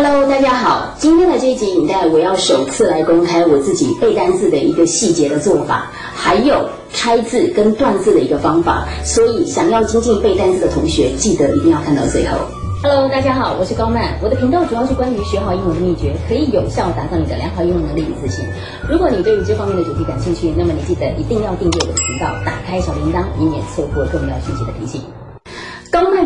Hello，大家好。今天的这一集影带，我要首次来公开我自己背单字的一个细节的做法，还有拆字跟断字的一个方法。所以，想要精进背单字的同学，记得一定要看到最后。Hello，大家好，我是高曼。我的频道主要是关于学好英文的秘诀，可以有效打造你的良好英文能力与自信。如果你对于这方面的主题感兴趣，那么你记得一定要订阅我的频道，打开小铃铛，以免错过重要信息的提醒。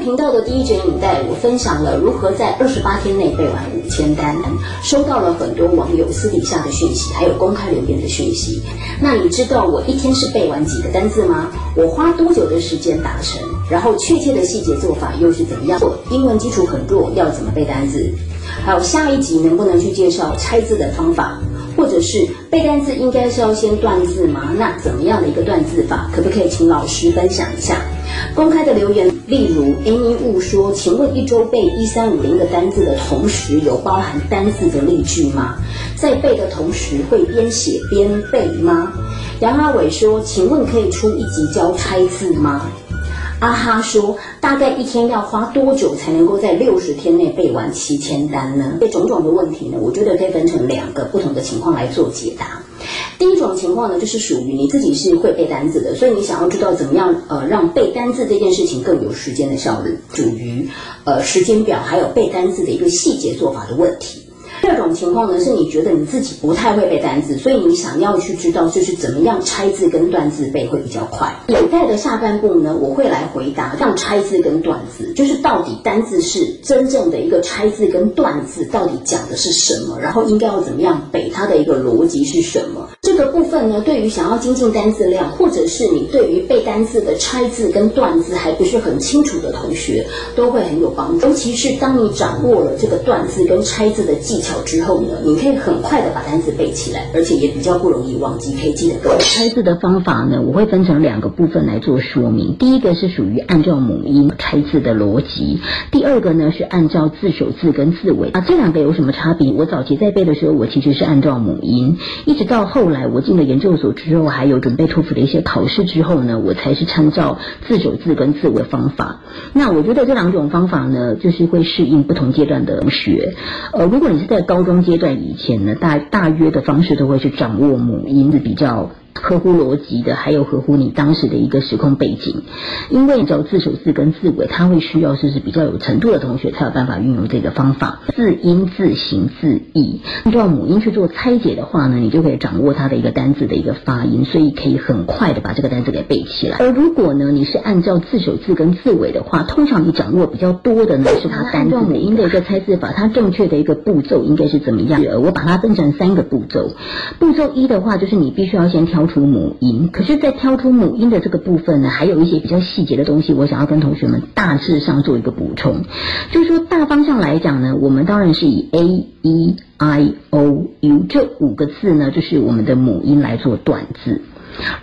频道的第一卷影带，我分享了如何在二十八天内背完五千单，收到了很多网友私底下的讯息，还有公开留言的讯息。那你知道我一天是背完几个单字吗？我花多久的时间达成？然后确切的细节做法又是怎样？英文基础很弱，要怎么背单字？还有下一集能不能去介绍拆字的方法？或者是背单字应该是要先断字吗？那怎么样的一个断字法？可不可以请老师分享一下？公开的留言，例如 Amy 雾说：“请问一周背一三五零个单字的同时，有包含单字的例句吗？在背的同时会边写边背吗？”杨阿伟说：“请问可以出一集教拆字吗？”阿哈说：“大概一天要花多久才能够在六十天内背完七千单呢？”这种种的问题呢，我觉得可以分成两个不同的情况来做解答。第一种情况呢，就是属于你自己是会背单字的，所以你想要知道怎么样呃让背单字这件事情更有时间的效率，属于呃时间表还有背单字的一个细节做法的问题。第二种情况呢，是你觉得你自己不太会背单字，所以你想要去知道就是怎么样拆字跟断字背会比较快。有待的下半部呢，我会来回答让拆字跟断字，就是到底单字是真正的一个拆字跟断字到底讲的是什么，然后应该要怎么样背它的一个逻辑是什么。这个部分呢，对于想要精进单字量，或者是你对于背单字的拆字跟断字还不是很清楚的同学，都会很有帮助。尤其是当你掌握了这个断字跟拆字的技巧。之后呢，你可以很快的把单词背起来，而且也比较不容易忘记。可以记得个拆字的方法呢，我会分成两个部分来做说明。第一个是属于按照母音拆字的逻辑，第二个呢是按照字首字跟字尾啊，这两个有什么差别？我早期在背的时候，我其实是按照母音，一直到后来我进了研究所之后，还有准备托福的一些考试之后呢，我才是参照自首字跟自我的方法。那我觉得这两种方法呢，就是会适应不同阶段的同学。呃，如果你是在高中阶段以前呢，大大约的方式都会去掌握母音的比较。合乎逻辑的，还有合乎你当时的一个时空背景，因为你知道字首字跟字尾，它会需要就是比较有程度的同学才有办法运用这个方法。字音、字形、字义，按照母音去做拆解的话呢，你就可以掌握它的一个单字的一个发音，所以可以很快的把这个单字给背起来。而如果呢，你是按照字首字跟字尾的话，通常你掌握比较多的呢是它单字母音的一个拆字法，它正确的一个步骤应该是怎么样？我把它分成三个步骤。步骤一的话，就是你必须要先挑。出母音，可是，在挑出母音的这个部分呢，还有一些比较细节的东西，我想要跟同学们大致上做一个补充。就是说，大方向来讲呢，我们当然是以 a e i o u 这五个字呢，就是我们的母音来做短字。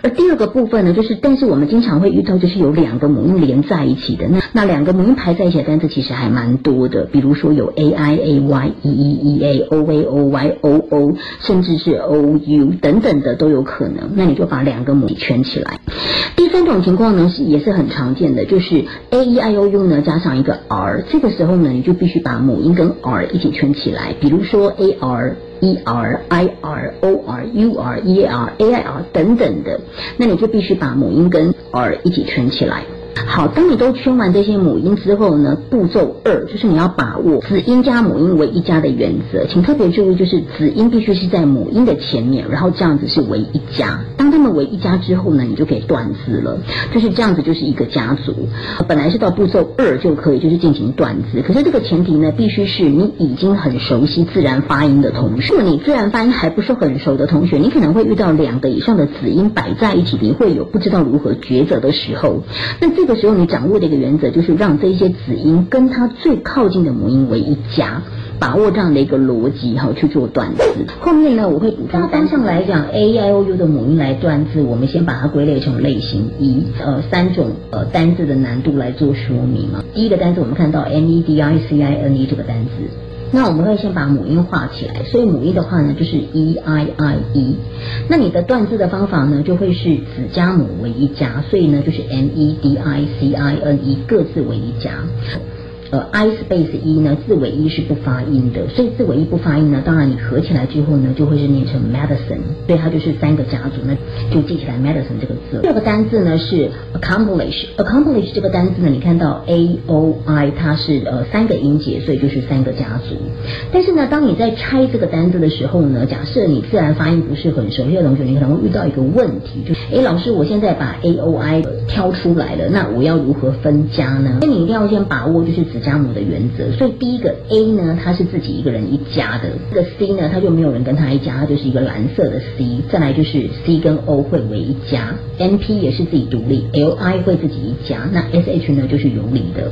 而第二个部分呢，就是，但是我们经常会遇到，就是有两个母音连在一起的，那那两个母音排在一起的单词其实还蛮多的，比如说有 a i a y e e e a o a o y o o，甚至是 o u 等等的都有可能。那你就把两个母音圈起来。第三种情况呢，是也是很常见的，就是 a e i o u 呢加上一个 r，这个时候呢，你就必须把母音跟 r 一起圈起来，比如说 a r。E r i r o r u r e r a i r 等等的，那你就必须把母音跟 r 一起圈起来。好，当你都圈完这些母音之后呢，步骤二就是你要把握子音加母音为一家的原则，请特别注意，就是子音必须是在母音的前面，然后这样子是为一家。当他们为一家之后呢，你就可以断字了，就是这样子就是一个家族。本来是到步骤二就可以，就是进行断字，可是这个前提呢，必须是你已经很熟悉自然发音的同学。如果你自然发音还不是很熟的同学，你可能会遇到两个以上的子音摆在一起，你会有不知道如何抉择的时候。那这个时候你掌握的一个原则就是让这些子音跟它最靠近的母音为一家，把握这样的一个逻辑哈去做断字。后面呢我会补充。单向来讲，a i o u 的母音来断字，我们先把它归类成类型一，呃三种呃单字的难度来做说明啊。第一个单字我们看到 m e d i c i n e 这个单词。那我们会先把母音画起来，所以母音的话呢，就是 e i i e。那你的断字的方法呢，就会是子加母为一家，所以呢就是 m e d i c i n e 各自为一家。呃 i space 一呢，字尾一是不发音的，所以字尾一不发音呢，当然你合起来之后呢，就会是念成 medicine，所以它就是三个家族，那就记起来 medicine 这个字。第二个单字呢是 accomplish，accomplish 这个单字呢，你看到 a o i 它是呃三个音节，所以就是三个家族。但是呢，当你在拆这个单字的时候呢，假设你自然发音不是很熟悉的同学，你可能会遇到一个问题，就是哎老师，我现在把 a o i 挑出来了，那我要如何分家呢？那你一定要先把握就是子家母的原则。所以第一个 a 呢，它是自己一个人一家的；这个 c 呢，它就没有人跟他一家，它就是一个蓝色的 c。再来就是 c 跟 o 会为一家，n p 也是自己独立，l i 会自己一家，那 s h 呢就是游离的。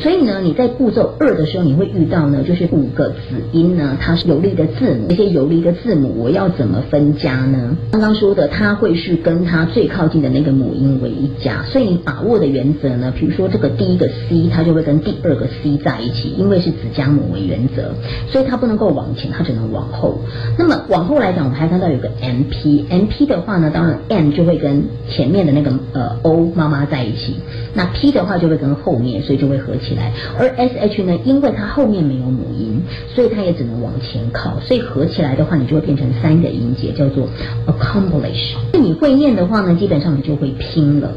所以呢，你在步骤二的时候，你会遇到呢，就是五个子音呢，它是游离的字母，这些游离的字母我要怎么分家呢？刚刚说的，它会是跟它最靠近的那个母音为一家，所以你把握的原则呢，比如说这个第一个 c，它就会跟第二个 c 在一起，因为是子加母为原则，所以它不能够往前，它只能往后。那么往后来讲，我们还看到有个 m p，m p 的话呢，当然 m 就会跟前面的那个呃 o 妈妈在一起，那 p 的话就会跟后面，所以就会合起来。而 s h 呢，因为它后面没有母音，所以它也只能往前靠，所以合起来的话，你就会变成三个音节，叫做 accomplish。那你会念的话呢，基本上你就会拼了。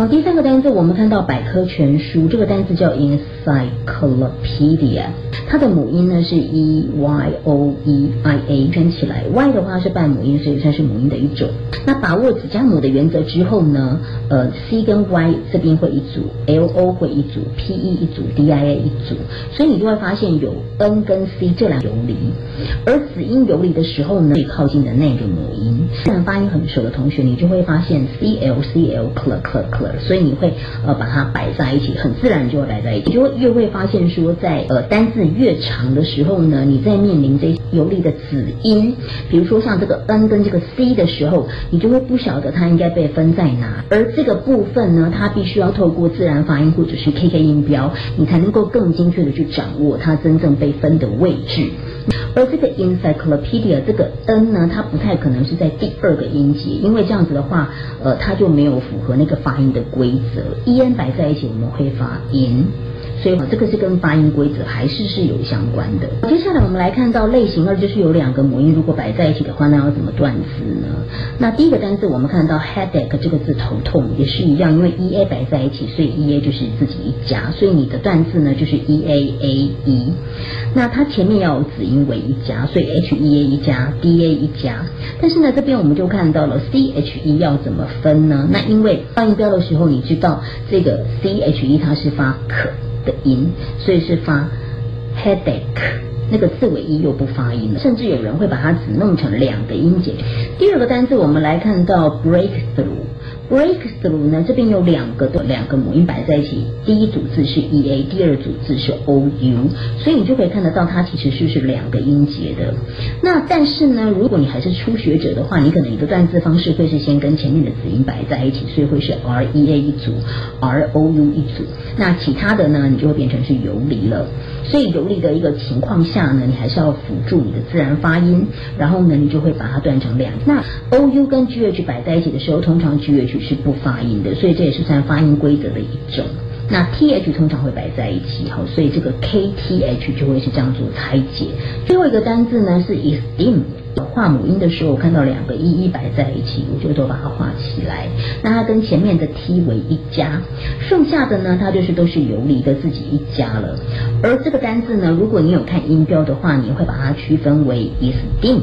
好，第三个单词我们看到百科全书，这个单词叫 encyclopedia，它的母音呢是 e y o e i a，圈起来，y 的话是半母音，所以算是母音的一种。那把握子加母的原则之后呢，呃，c 跟 y 这边会一组，l o 会一组，p e 一组，d i a 一组，所以你就会发现有 n 跟 c 这两游离，而子音游离的时候呢，最靠近的那个母音，自然发音很熟的同学，你就会发现 c l cl cl cl。所以你会呃把它摆在一起，很自然就会摆在一起，就会越会发现说，在呃单字越长的时候呢，你在面临这些有力的子音，比如说像这个 n 跟这个 c 的时候，你就会不晓得它应该被分在哪，而这个部分呢，它必须要透过自然发音或者是 K K 音标，你才能够更精确的去掌握它真正被分的位置。而这个 encyclopedia 这个 n 呢，它不太可能是在第二个音节，因为这样子的话，呃，它就没有符合那个发音的规则。e n 摆在一起，我们会发 in。所以这个是跟发音规则还是是有相关的。接下来我们来看到类型二，就是有两个母音如果摆在一起的话，那要怎么断字呢？那第一个单字我们看到 headache 这个字头痛也是一样，因为 e a 摆在一起，所以 e a 就是自己一家，所以你的断字呢就是 e a a e。那它前面要有子音为一家，所以 h e a 一家，d a 一家。但是呢这边我们就看到了 c h e 要怎么分呢？那因为发音标的时候，你知道这个 c h e 它是发可。的音，所以是发 headache，那个字尾音又不发音了，甚至有人会把它只弄成两个音节。第二个单词我们来看到 breakthrough，breakthrough 呢这边有两个的两个母音摆在一起，第一组字是 e a，第二组字是 o u，所以你就可以看得到它其实是是两个音节的。那但是呢，如果你还是初学者的话，你可能一个断字方式会是先跟前面的子音摆在一起，所以会是 r e a 一组，r o u 一组。那其他的呢，你就会变成是游离了。所以游离的一个情况下呢，你还是要辅助你的自然发音，然后呢，你就会把它断成两。那 o u 跟 g h 摆在一起的时候，通常 g h 是不发音的，所以这也是算发音规则的一种。那 t h 通常会摆在一起，好，所以这个 k t h 就会是这样做拆解。最后一个单字呢是 esteem。画母音的时候，我看到两个一一摆在一起，我就都把它画起来。那它跟前面的 t 为一家，剩下的呢，它就是都是游离的自己一家了。而这个单字呢，如果你有看音标的话，你会把它区分为 esteem。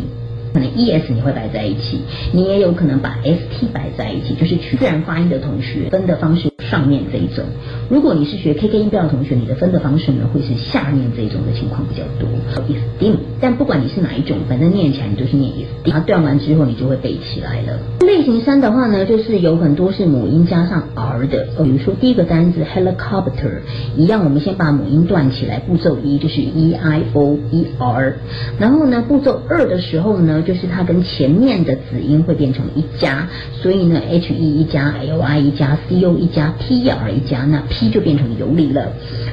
可能 e s 你会摆在一起，你也有可能把 s t 摆在一起，就是取自然发音的同学分的方式上面这一种。如果你是学 K K 音标的同学，你的分的方式呢会是下面这种的情况比较多。esteem，但不管你是哪一种，反正念起来你都是念 esteem。它断完之后你就会背起来了。类型三的话呢，就是有很多是母音加上 r 的，比如说第一个单词 helicopter，一样我们先把母音断起来，步骤一就是 e i o e r，然后呢步骤二的时候呢。就是它跟前面的子音会变成一加，所以呢，h e 一加，l i 一加，c o 一加，t r 一加，那 p 就变成游离了。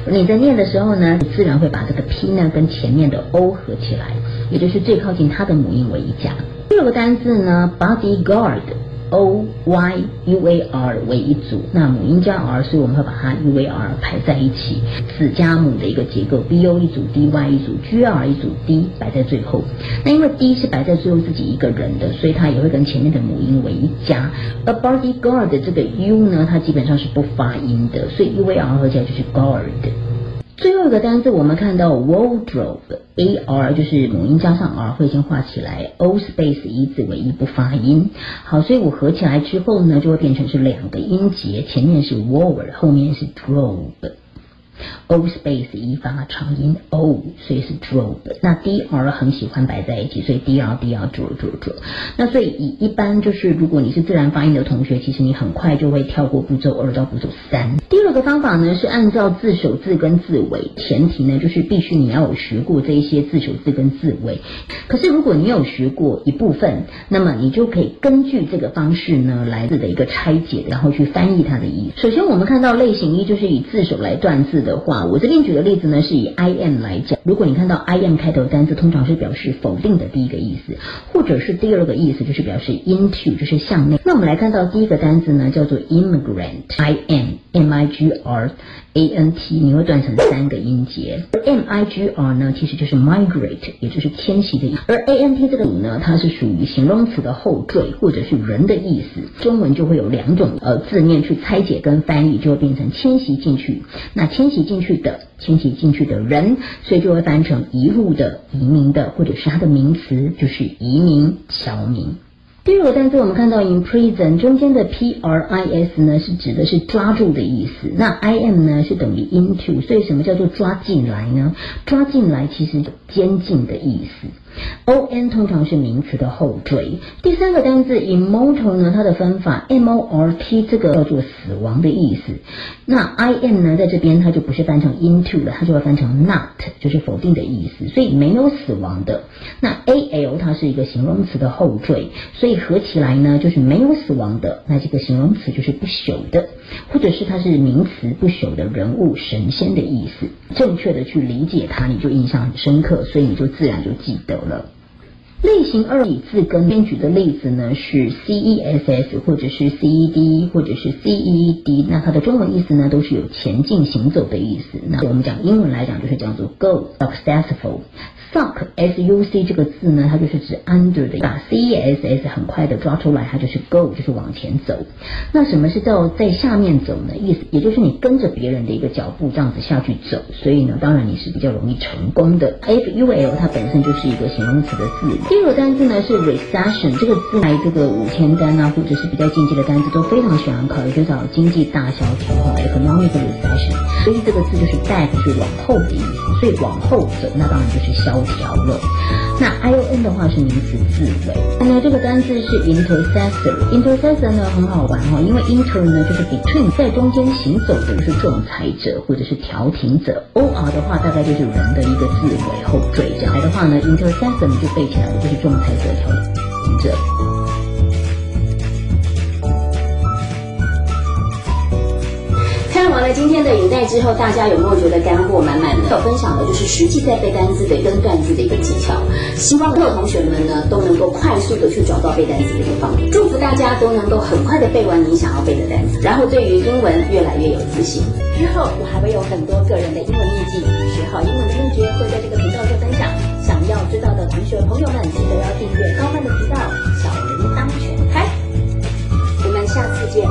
你在念的时候呢，你自然会把这个 p 呢跟前面的 o 合起来，也就是最靠近它的母音为一家。第二个单字呢，bodyguard。O Y U A R 为一组，那母音加 R，所以我们会把它 U A R 排在一起，子加母的一个结构，B O 一组，D Y 一组，G R 一组，D 摆在最后。那因为 D 是摆在最后自己一个人的，所以它也会跟前面的母音为一家。而 bodyguard 这个 U 呢，它基本上是不发音的，所以 U A R 合起来就是 guard。最后一个单词，我们看到 wardrobe，A R 就是母音加上 R 会先画起来，O space 一字为一不发音。好，所以我合起来之后呢，就会变成是两个音节，前面是 ward，后面是 drove。O space 一发长音 O，所以是 drove。那 D R 很喜欢摆在一起，所以 d r d r d r d r。那所以一一般就是如果你是自然发音的同学，其实你很快就会跳过步骤二到步骤三。第二个方法呢是按照字首字跟字尾，前提呢就是必须你要有学过这一些字首字跟字尾。可是如果你有学过一部分，那么你就可以根据这个方式呢来自的一个拆解，然后去翻译它的意思。首先我们看到类型一就是以字首来断字的话。我这边举的例子呢，是以 I am 来讲。如果你看到 I am 开头单词，通常是表示否定的第一个意思，或者是第二个意思就是表示 into，就是向内。那我们来看到第一个单词呢，叫做 immigrant，I am M I I G R A N T 你会断成三个音节。M I G R 呢，其实就是 migrate，也就是迁徙的意思。而 A N T 这个呢，它是属于形容词的后缀，或者是人的意思。中文就会有两种呃字面去拆解跟翻译，就会变成迁徙进去。那迁徙进去。的迁徙进去的人，所以就会翻成移入的、移民的，或者是它的名词就是移民、侨民。第二个单词我们看到 imprison 中间的 p r i s 呢，是指的是抓住的意思。那 i m 呢是等于 into，所以什么叫做抓进来呢？抓进来其实监禁的意思。O N 通常是名词的后缀。第三个单字 immortal 呢，它的分法 M O R T 这个叫做死亡的意思。那 I M 呢，在这边它就不是翻成 into 了，它就会翻成 not，就是否定的意思。所以没有死亡的。那 A L 它是一个形容词的后缀，所以合起来呢就是没有死亡的。那这个形容词就是不朽的，或者是它是名词不朽的人物、神仙的意思。正确的去理解它，你就印象很深刻，所以你就自然就记得。了。类型二以字根，编举的例子呢是 C E S S 或者是 C E D 或者是 C E D，那它的中文意思呢都是有前进行走的意思。那我们讲英文来讲就是叫做 go successful。Suck S U C 这个字呢，它就是指 under 的，把 C E S S 很快的抓出来，它就是 go，就是往前走。那什么是叫在下面走呢？意思也就是你跟着别人的一个脚步这样子下去走，所以呢，当然你是比较容易成功的。F U L 它本身就是一个形容词的字。第二个单字呢是 recession，这个字来这个五千单啊，或者是比较经济的单词都非常喜欢考，就找经济大萧条哈，economic recession。所以这个字就是 back 是往后的意思，所以往后走，那当然就是萧。调了，那 I O N 的话是名词字尾。那这个单字是 intercessor，intercessor 呢很好玩哦，因为 inter 呢就是 between，在中间行走的是仲裁者或者是调停者。O R 的话大概就是人的一个字尾后缀，这样来的话呢，intercessor 就背起来，就是仲裁者、调停者。今天的影带之后，大家有没有觉得干货满满的？有分享的就是实际在背单词的跟段子的一个技巧。希望所有同学们呢都能够快速的去找到背单词的一个方法。祝福大家都能够很快的背完你想要背的单词，然后对于英文越来越有自信。之后我还会有很多个人的英文秘籍，学好英文的秘诀会在这个频道做分享。想要知道的同学朋友们，记得要订阅高分的频道。小人安全开，我们下次见。